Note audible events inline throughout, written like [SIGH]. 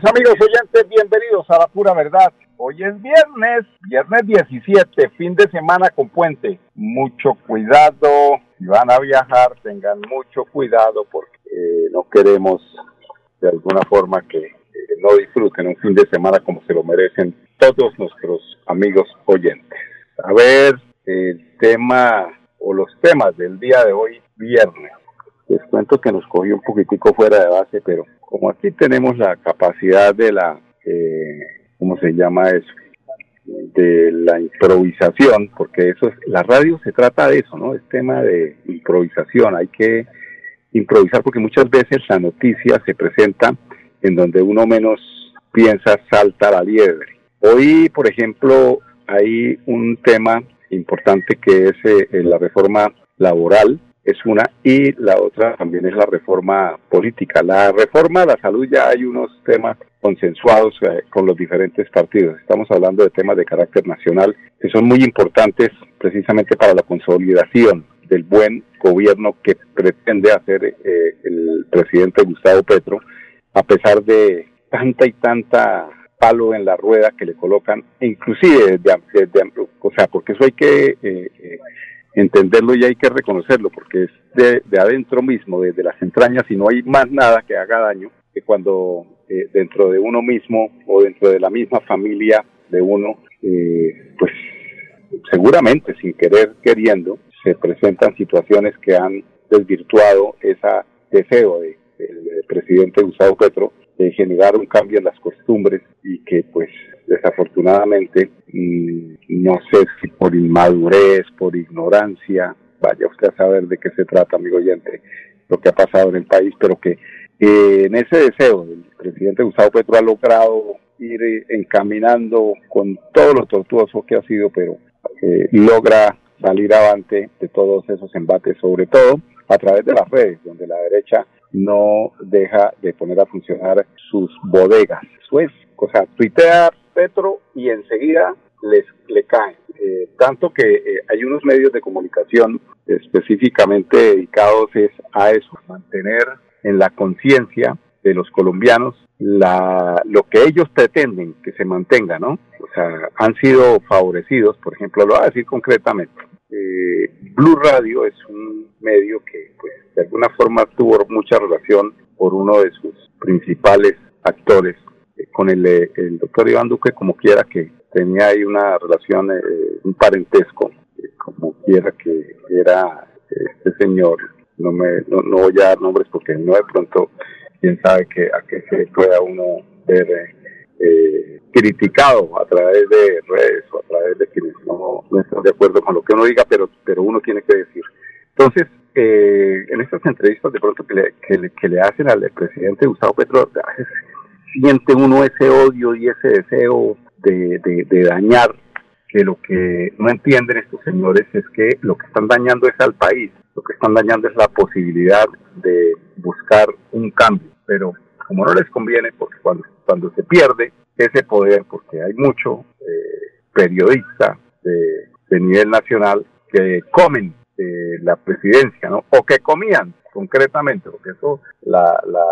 Amigos oyentes, bienvenidos a la pura verdad. Hoy es viernes, viernes 17, fin de semana con puente. Mucho cuidado, si van a viajar tengan mucho cuidado porque eh, no queremos de alguna forma que no disfruten un fin de semana como se lo merecen todos nuestros amigos oyentes. A ver, el tema o los temas del día de hoy, viernes. Les cuento que nos cogió un poquitico fuera de base, pero como aquí tenemos la capacidad de la, eh, ¿cómo se llama eso? De la improvisación, porque eso es, la radio se trata de eso, ¿no? Es tema de improvisación, hay que improvisar porque muchas veces la noticia se presenta en donde uno menos piensa salta la liebre. Hoy, por ejemplo, hay un tema importante que es eh, la reforma laboral es una, y la otra también es la reforma política. La reforma a la salud ya hay unos temas consensuados eh, con los diferentes partidos. Estamos hablando de temas de carácter nacional que son muy importantes precisamente para la consolidación del buen gobierno que pretende hacer eh, el presidente Gustavo Petro, a pesar de tanta y tanta palo en la rueda que le colocan, inclusive o sea, porque eso hay que eh, entenderlo y hay que reconocerlo porque es de, adentro mismo, desde las entrañas y no hay más nada que haga daño que cuando eh, dentro de uno mismo o dentro de la misma familia de uno, eh, pues seguramente sin querer queriendo, se presentan situaciones que han desvirtuado ese deseo del de, presidente Gustavo Petro de generar un cambio en las costumbres y que pues desafortunadamente, mm, no sé si por inmadurez, por ignorancia, vaya usted a saber de qué se trata, amigo oyente, lo que ha pasado en el país, pero que en ese deseo el presidente Gustavo Petro ha logrado ir encaminando con todo lo tortuoso que ha sido, pero eh, logra salir avante de todos esos embates, sobre todo a través de las redes, donde la derecha no deja de poner a funcionar sus bodegas. Eso es, o sea, tuitea Petro y enseguida les le caen. Eh, tanto que eh, hay unos medios de comunicación específicamente dedicados es a eso, mantener en la conciencia de los colombianos la, lo que ellos pretenden que se mantenga, ¿no? O sea, han sido favorecidos, por ejemplo, lo voy a decir concretamente. Eh, Blue Radio es un medio que, pues, de alguna forma tuvo mucha relación por uno de sus principales actores, con el, el doctor Iván Duque como quiera que tenía ahí una relación, eh, un parentesco, eh, como quiera que era este señor. No, me, no, voy a dar nombres porque no de pronto, quién sabe que, a qué se pueda uno ver eh, criticado a través de redes o a través de quienes no, no están de acuerdo con lo que uno diga, pero, pero uno tiene que decir. Entonces, en estas entrevistas de pronto que le, que le, que le hacen al presidente Gustavo Petro, siente uno ese odio y ese deseo de, de, dañar, que lo que no entienden estos señores es que lo que están dañando es al país, lo que están dañando es la posibilidad de buscar un cambio, pero como no les conviene, porque cuando, cuando se pierde ese poder, porque hay mucho eh, periodista de, nivel nacional que comen la presidencia, ¿no? O que comían concretamente, porque eso, la, la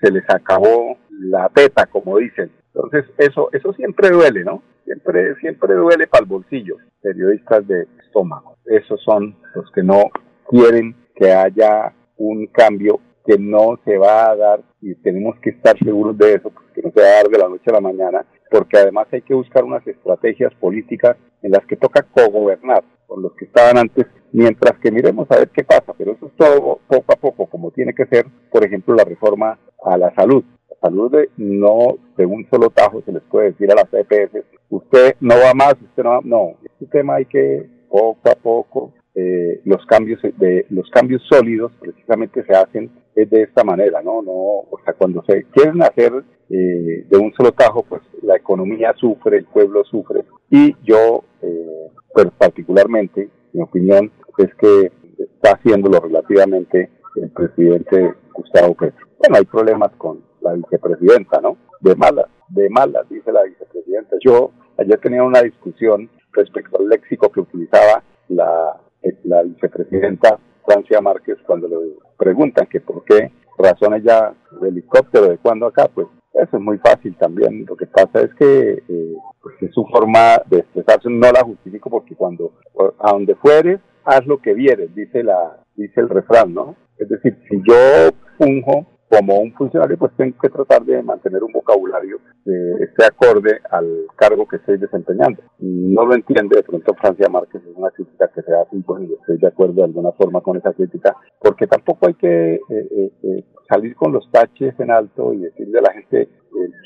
se les acabó la teta, como dicen. Entonces, eso, eso siempre duele, ¿no? Siempre, siempre duele para el bolsillo. Periodistas de estómago. Esos son los que no quieren que haya un cambio que no se va a dar y tenemos que estar seguros de eso, que no se va a dar de la noche a la mañana, porque además hay que buscar unas estrategias políticas en las que toca cogobernar con los que estaban antes, mientras que miremos a ver qué pasa, pero eso es todo poco a poco, como tiene que ser, por ejemplo, la reforma a la salud. La salud de, no de un solo tajo se les puede decir a las EPS, usted no va más, usted no va, no, este tema hay que poco a poco eh, los cambios de los cambios sólidos precisamente se hacen de esta manera, ¿no? No, o sea, cuando se quieren hacer eh, de un solo tajo, pues la economía sufre, el pueblo sufre. Y yo, eh, pues particularmente, mi opinión es que está haciéndolo relativamente el presidente Gustavo Petro. Bueno, hay problemas con la vicepresidenta, ¿no? De malas, de malas, dice la vicepresidenta. Yo ayer tenía una discusión respecto al léxico que utilizaba la, la vicepresidenta Francia Márquez cuando le preguntan que por qué razón ella de helicóptero, de cuándo acá, pues eso es muy fácil también. Lo que pasa es que eh, pues es su forma de expresarse, no la justifico porque cuando a donde fueres, haz lo que vieres, dice la dice el refrán, ¿no? Es decir, si yo funjo como un funcionario, pues tengo que tratar de mantener un vocabulario que esté acorde al cargo que estoy desempeñando. No lo entiende de pronto Francia Márquez, es una crítica que se hace, y estoy de acuerdo de alguna forma con esa crítica, porque tampoco hay que eh, eh, eh, salir con los taches en alto y decirle a la gente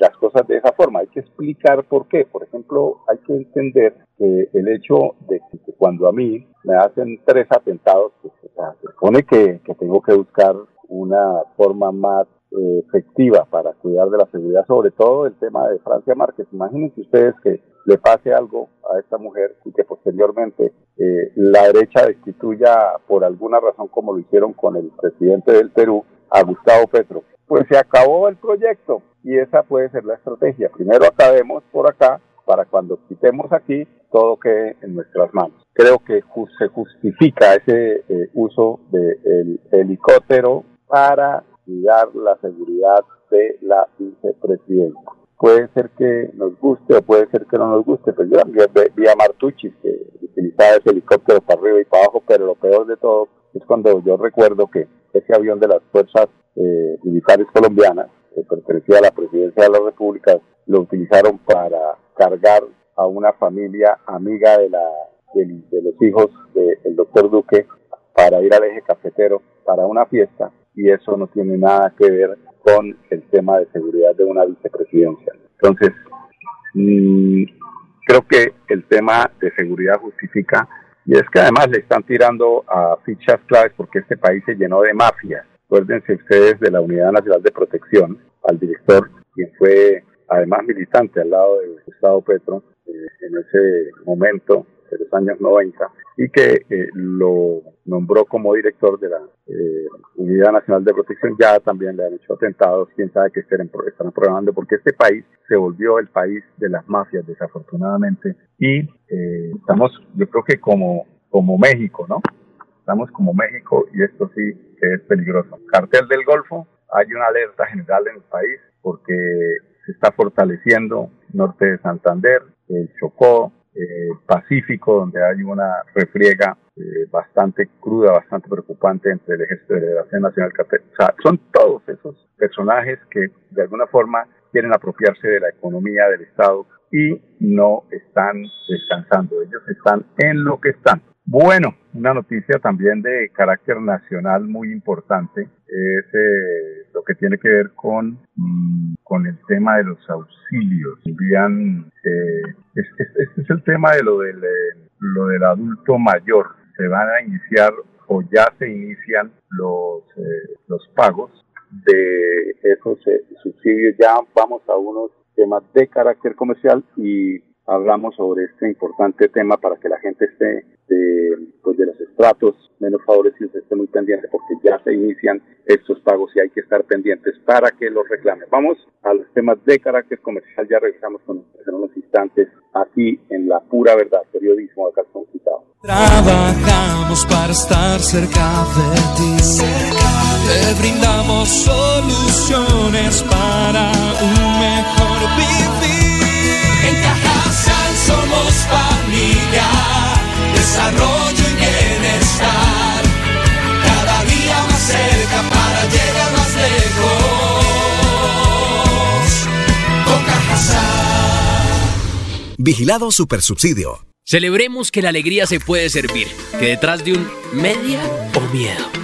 las cosas de esa forma. Hay que explicar por qué. Por ejemplo, hay que entender que el hecho de que cuando a mí me hacen tres atentados, pues, se supone que tengo que buscar una forma más eh, efectiva para cuidar de la seguridad, sobre todo el tema de Francia Márquez. Imagínense ustedes que le pase algo a esta mujer y que posteriormente eh, la derecha destituya por alguna razón como lo hicieron con el presidente del Perú, a Gustavo Petro. Pues se acabó el proyecto y esa puede ser la estrategia. Primero acabemos por acá para cuando quitemos aquí todo quede en nuestras manos. Creo que se justifica ese eh, uso del helicóptero para cuidar la seguridad de la vicepresidenta. Puede ser que nos guste o puede ser que no nos guste, pero yo también vi a Martucci que utilizaba ese helicóptero para arriba y para abajo, pero lo peor de todo es cuando yo recuerdo que ese avión de las fuerzas eh, militares colombianas, que pertenecía a la presidencia de la República, lo utilizaron para cargar a una familia amiga de, la, de, los hijos del doctor Duque para ir al eje cafetero para una fiesta y eso no tiene nada que ver con el tema de seguridad de una vicepresidencia. Entonces, mm, creo que el tema de seguridad justifica y es que además le están tirando a fichas claves porque este país se llenó de mafias. Acuérdense ustedes de la Unidad Nacional de Protección, al director, quien fue además militante al lado de Gustavo Petro eh, en ese momento de los años 90 y que eh, lo nombró como director de la eh, Unidad Nacional de Protección. Ya también le han hecho atentados, quién sabe qué están, están programando, porque este país se volvió el país de las mafias, desafortunadamente. Y eh, estamos, yo creo que como, como México, ¿no? Estamos como México y esto sí que es peligroso. Cartel del Golfo, hay una alerta general en el país porque se está fortaleciendo norte de Santander, el Chocó, eh, Pacífico, donde hay una refriega eh, bastante cruda, bastante preocupante entre el Ejército de Liberación Nacional. O sea, son todos esos personajes que de alguna forma quieren apropiarse de la economía del Estado y no están descansando. Ellos están en lo que están. Bueno, una noticia también de carácter nacional muy importante es eh, lo que tiene que ver con, mm, con el tema de los auxilios. Envían, eh, este, es el tema de lo del, eh, lo del adulto mayor. Se van a iniciar o ya se inician los, eh, los pagos de esos subsidios. Ya vamos a unos temas de carácter comercial y hablamos sobre este importante tema para que la gente esté de, pues de los estratos menos favorecidos esté muy pendiente porque ya se inician estos pagos y hay que estar pendientes para que los reclamen. Vamos a los temas de carácter comercial, ya regresamos con en unos instantes aquí en La Pura Verdad, periodismo de Calzón Quitado. Trabajamos para estar cerca de ti, te brindamos soluciones para un somos familia, desarrollo y bienestar. Cada día más cerca para llegar más lejos. Cajasal. Vigilado Supersubsidio. Celebremos que la alegría se puede servir, que detrás de un media o miedo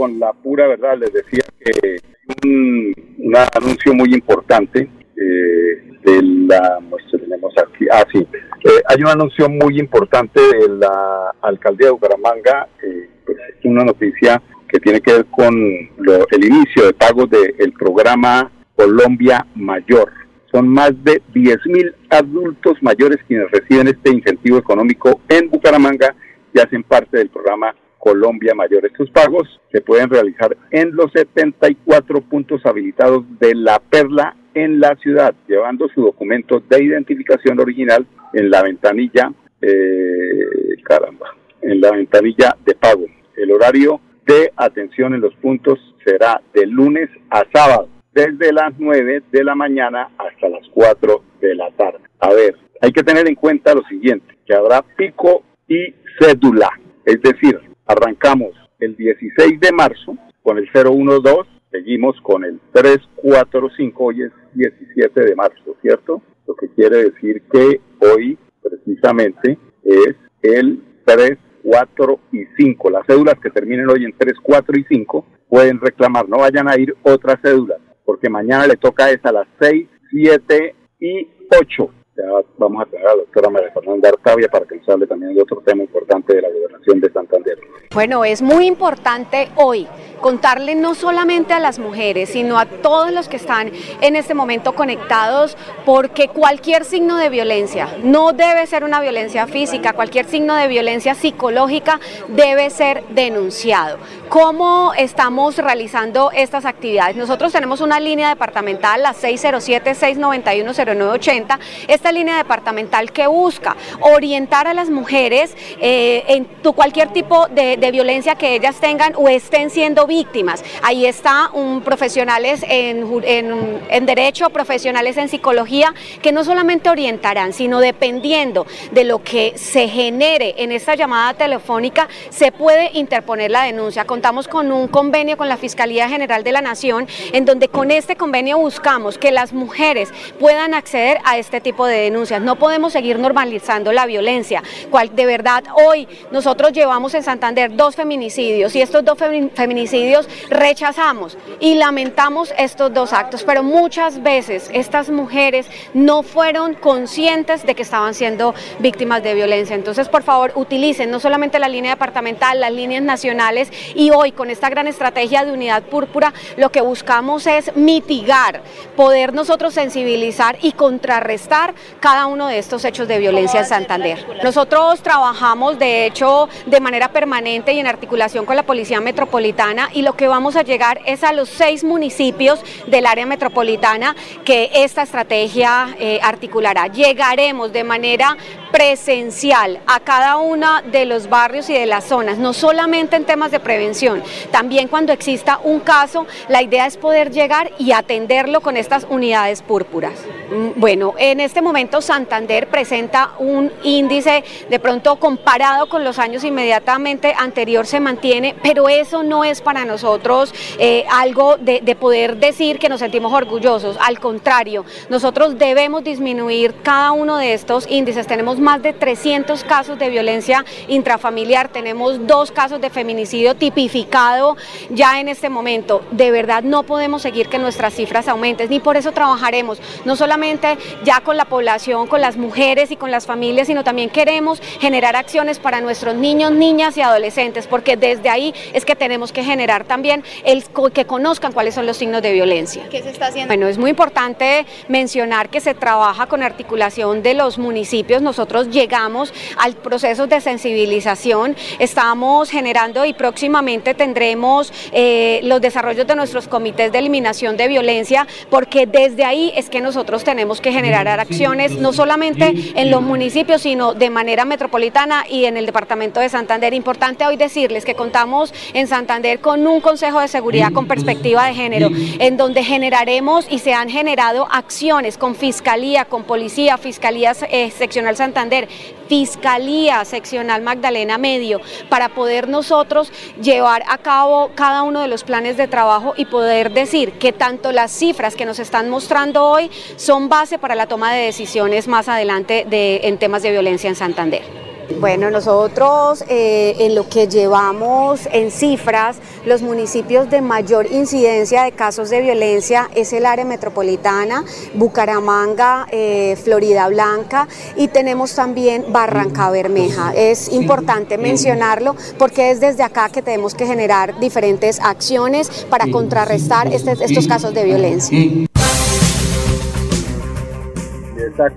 Con la pura verdad. Les decía que un, un anuncio muy importante eh, de la. tenemos aquí. Ah, sí. Eh, hay un anuncio muy importante de la alcaldía de Bucaramanga. eh, pues, es una noticia que tiene que ver con lo- el inicio de pagos del programa Colombia Mayor. Son más de 10.000 adultos mayores quienes reciben este incentivo económico en Bucaramanga y hacen parte del programa Colombia Mayor. Estos pagos se pueden realizar en los 74 puntos habilitados de La Perla en la ciudad, llevando su documento de identificación original en la ventanilla, eh, caramba, en la ventanilla de pago. El horario de atención en los puntos será de lunes a sábado, desde las 9 de la mañana hasta las 4 de la tarde. A ver, hay que tener en cuenta lo siguiente, que habrá pico y cédula, es decir, arrancamos el 16 de marzo con el 012, seguimos con el 345, hoy es 17 de marzo, ¿cierto? Lo que quiere decir que hoy precisamente es el 3, 4 y 5. Las cédulas que terminen hoy en 3, 4 y 5 pueden reclamar, no vayan a ir otras cédulas, porque mañana le toca es a las 6, 7 y 8. Ya vamos a tener a la doctora María Fernanda Artavia para que nos hable también de otro tema importante de la gobernación de Santander. Bueno, es muy importante hoy contarle no solamente a las mujeres, sino a todos los que están en este momento conectados, porque cualquier signo de violencia, no debe ser una violencia física, cualquier signo de violencia psicológica debe ser denunciado. ¿Cómo estamos realizando estas actividades? Nosotros tenemos una línea departamental, la 607-691-0980, esta línea departamental que busca orientar a las mujeres eh, en cualquier tipo de, violencia que ellas tengan o estén siendo víctimas. Ahí está un profesionales en, en- derecho, profesionales en psicología, que no solamente orientarán, sino dependiendo de lo que se genere en esta llamada telefónica, se puede interponer la denuncia. Contamos con un convenio con la Fiscalía General de la Nación, en donde con este convenio buscamos que las mujeres puedan acceder a este tipo de denuncias. No podemos seguir normalizando la violencia. Cual, de verdad, hoy nosotros llevamos en Santander dos feminicidios y estos dos femi- feminicidios rechazamos y lamentamos estos dos actos, pero muchas veces estas mujeres no fueron conscientes de que estaban siendo víctimas de violencia. Entonces, por favor, utilicen no solamente la línea departamental, las líneas nacionales y hoy con esta gran estrategia de unidad púrpura, lo que buscamos es mitigar, poder nosotros sensibilizar y contrarrestar cada uno de estos hechos de violencia en Santander. Nosotros trabajamos, de hecho, de manera permanente y en articulación con la Policía Metropolitana y lo que vamos a llegar es a los seis municipios del área metropolitana que esta estrategia eh, articulará. Llegaremos de manera presencial a cada uno de los barrios y de las zonas, no solamente en temas de prevención, también cuando exista un caso, la idea es poder llegar y atenderlo con estas unidades púrpuras. Mm, Bueno, en este momento Santander presenta un índice de pronto comparado con los años inmediatamente anterior se mantiene, pero eso no es para nosotros eh, algo de, de poder decir que nos sentimos orgullosos. Al contrario, nosotros debemos disminuir cada uno de estos índices. Tenemos más de 300 casos de violencia intrafamiliar, tenemos dos casos de feminicidio tipificado ya en este momento. De verdad no podemos seguir que nuestras cifras aumenten, ni por eso trabajaremos, no solamente ya con la población, con las mujeres y con las familias, sino también queremos generar acciones para nuestros niños, niñas y adolescentes, porque desde ahí es que tenemos que generar también el que conozcan cuáles son los signos de violencia. ¿Qué se está haciendo? Bueno, es muy importante mencionar que se trabaja con articulación de los municipios. Nosotros llegamos al proceso de sensibilización, estamos generando y próximamente tendremos eh, los desarrollos de nuestros comités de eliminación de violencia, porque desde ahí es que nosotros tenemos que generar acciones, no solamente en los municipios, sino de manera metropolitana y en el departamento de Santander. Importante hoy decirles que contamos en Santander con un Consejo de Seguridad con perspectiva de género, en donde generaremos y se han generado acciones con Fiscalía, con Policía, Fiscalía eh, Seccional Santander, Fiscalía Seccional Magdalena Medio, para poder nosotros llevar a cabo cada uno de los planes de trabajo y poder decir que tanto las cifras que nos están mostrando hoy son base para la toma de decisiones más adelante de, en temas de violencia en Santander. Bueno, nosotros eh, en lo que llevamos en cifras, los municipios de mayor incidencia de casos de violencia es el área metropolitana, Bucaramanga, eh, Florida Blanca y tenemos también Barranca Bermeja. Es importante mencionarlo porque es desde acá que tenemos que generar diferentes acciones para contrarrestar este, estos casos de violencia.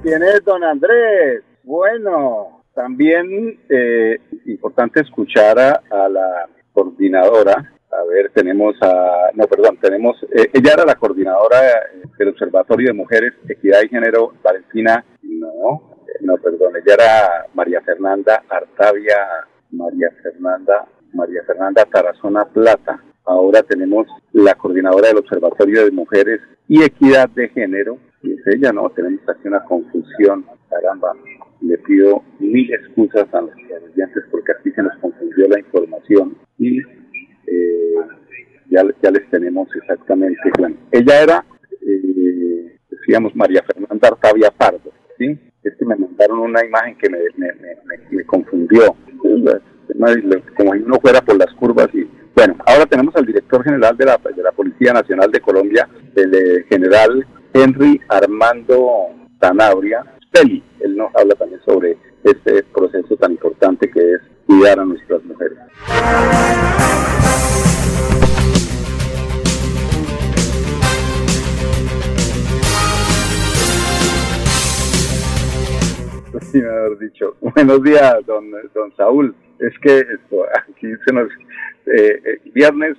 ¿Quién es don Andrés? Bueno, también eh, importante escuchar a, la coordinadora. A ver, tenemos a, no, perdón, tenemos, eh, ella era la coordinadora del Observatorio de Mujeres, Equidad y Género, Valentina, no, no, perdón, ella era María Fernanda Artavia, María Fernanda, María Fernanda Tarazona Plata. Ahora tenemos la coordinadora del Observatorio de Mujeres y Equidad de Género, y es ella, ¿no? Tenemos aquí una confusión, caramba le pido mil excusas a los estudiantes porque aquí se nos confundió la información y eh, ya, ya les tenemos exactamente. Bueno, ella era, eh, decíamos, María Fernanda Artavia Pardo, ¿sí? Es que me mandaron una imagen que me, me, confundió, como si uno fuera por las curvas y bueno, ahora tenemos al director general de la, de la Policía Nacional de Colombia, el eh, general Henry Armando Tanabria, Peli. Él nos habla también sobre este proceso tan importante que es cuidar a nuestras mujeres. Sí, mejor dicho. [LAUGHS] Buenos días, don, don Saúl. Es que esto, aquí se nos... Eh, eh, viernes,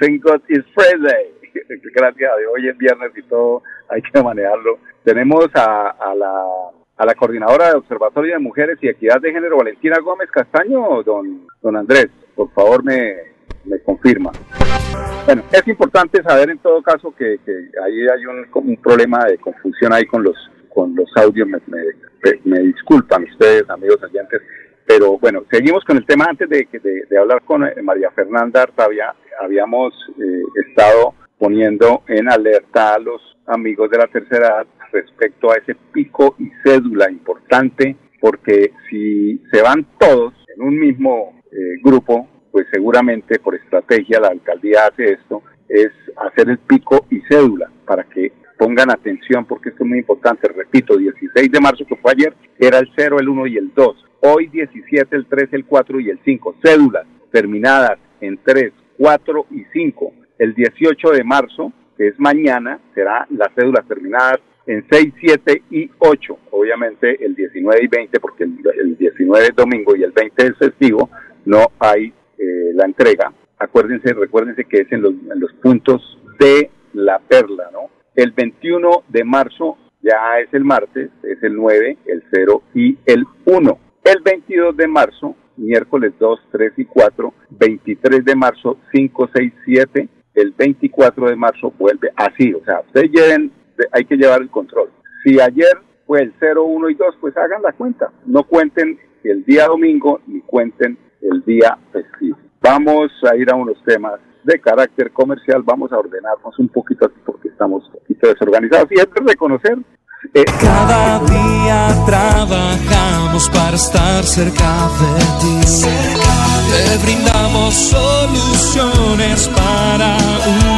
thank God is Friday. [LAUGHS] Gracias a Dios, hoy es viernes y todo hay que manejarlo tenemos a, la, a la coordinadora de Observatorio de Mujeres y Equidad de Género, Valentina Gómez Castaño, don, don Andrés. Por favor, me, me confirma. Bueno, es importante saber en todo caso que, que ahí hay un, un, problema de confusión ahí con los con los audios. Me, me, disculpan ustedes, amigos oyentes, pero bueno, seguimos con el tema. Antes de, de, de hablar con eh, María Fernanda Artavia, habíamos eh, estado poniendo en alerta a los amigos de la tercera edad respecto a ese pico y cédula importante, porque si se van todos en un mismo eh, grupo, pues seguramente por estrategia la alcaldía hace esto, es hacer el pico y cédula para que pongan atención porque esto es muy importante. Repito, 16 de marzo que fue ayer era el 0, el 1 y el 2. Hoy 17, el 3, el 4 y el 5. Cédulas terminadas en 3, 4 y 5. El 18 de marzo, que es mañana, será las cédulas terminadas en 6, 7 y 8. Obviamente el 19 y 20, porque el, 19 es domingo y el 20 es festivo, no hay eh, la entrega. Acuérdense, recuérdense que es en los, en los puntos de la perla, ¿no? El 21 de marzo ya es el martes, es el 9, el 0 y el 1. El 22 de marzo, miércoles 2, 3 y 4. 23 de marzo, 5, 6, 7. El 24 de marzo vuelve así. O sea, ustedes lleven hay que llevar el control. Si ayer fue el 0, 1 y 2, pues hagan la cuenta. No cuenten el día domingo ni cuenten el día festivo. Vamos a ir a unos temas de carácter comercial, vamos a ordenarnos un poquito así porque estamos un poquito desorganizados y es de reconocer. Eh, Cada día trabajamos para estar cerca de ti. Te brindamos soluciones para un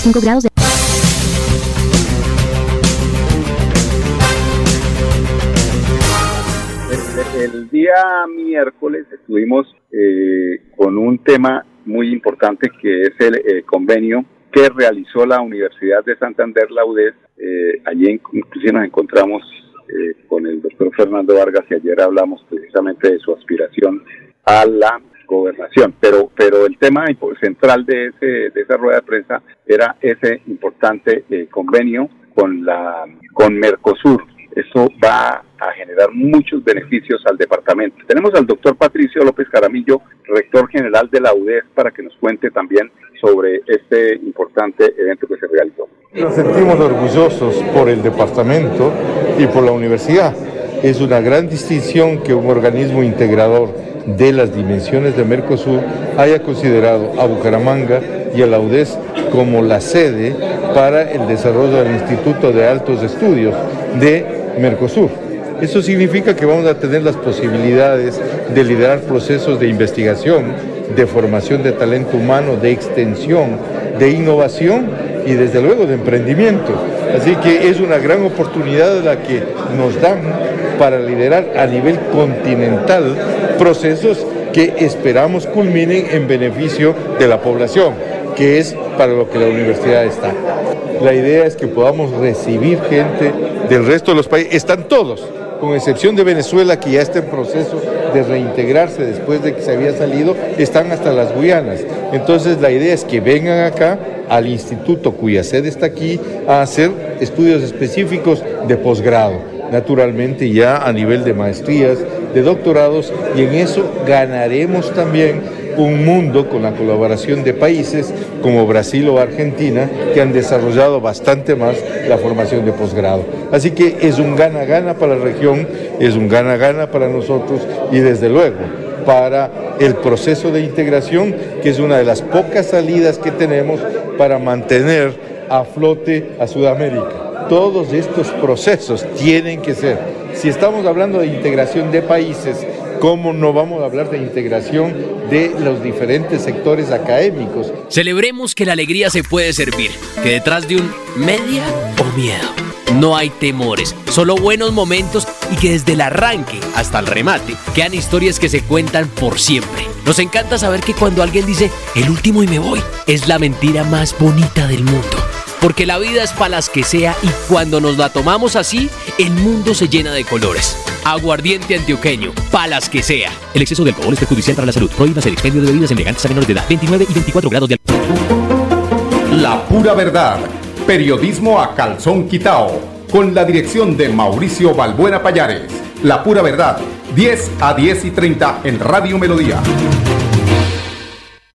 35 grados de... El, día miércoles estuvimos eh, con un tema muy importante que es el eh, convenio que realizó la Universidad de Santander, la UDES. Eh, allí inclusive nos encontramos con el doctor Fernando Vargas y ayer hablamos precisamente de su aspiración a la gobernación. Pero, pero el tema central de, ese, de esa rueda de prensa era ese importante eh, convenio con, la, con Mercosur. Eso va a generar muchos beneficios al departamento. Tenemos al doctor Patricio López Caramillo, rector general de la UDES, para que nos cuente también sobre este importante evento que se realizó. Nos sentimos orgullosos por el departamento y por la universidad. Es una gran distinción que un organismo integrador de las dimensiones de Mercosur haya considerado a Bucaramanga y a la UDES como la sede para el desarrollo del Instituto de Altos Estudios de Mercosur. Eso significa que vamos a tener las posibilidades de liderar procesos de investigación, de formación de talento humano, de extensión, de innovación y desde luego de emprendimiento. Así que es una gran oportunidad la que nos dan para liderar a nivel continental procesos que esperamos culminen en beneficio de la población, que es para lo que la universidad está. La idea es que podamos recibir gente del resto de los países, están todos, con excepción de Venezuela, que ya está en proceso de reintegrarse después de que se había salido, están hasta las Guyanas. Entonces la idea es que vengan acá al instituto cuya sede está aquí a hacer estudios específicos de posgrado, naturalmente ya a nivel de maestrías, de doctorados, y en eso ganaremos también un mundo con la colaboración de países como Brasil o Argentina que han desarrollado bastante más la formación de posgrado. Así que es un gana-gana para la región, es un gana-gana para nosotros y desde luego para el proceso de integración, que es una de las pocas salidas que tenemos para mantener a flote a Sudamérica. Todos estos procesos tienen que ser, si estamos hablando de integración de países, ¿cómo no vamos a hablar de integración de los diferentes sectores académicos? Celebremos que la alegría se puede servir, que detrás de un media o miedo no hay temores, solo buenos momentos y que desde el arranque hasta el remate quedan historias que se cuentan por siempre. Nos encanta saber que cuando alguien dice el último y me voy, es la mentira más bonita del mundo. Porque la vida es para las que sea y cuando nos la tomamos así, el mundo se llena de colores. Aguardiente antioqueño, palas que sea. El exceso de alcohol es perjudicial para la salud. Prohíbas el expendio de bebidas embriagantes a menores de edad. 29 y 24 grados de alcohol. La pura verdad. Periodismo a calzón quitao. Con la dirección de Mauricio Balbuena Payares. La pura verdad. 10 a 10 y 30 en Radio Melodía.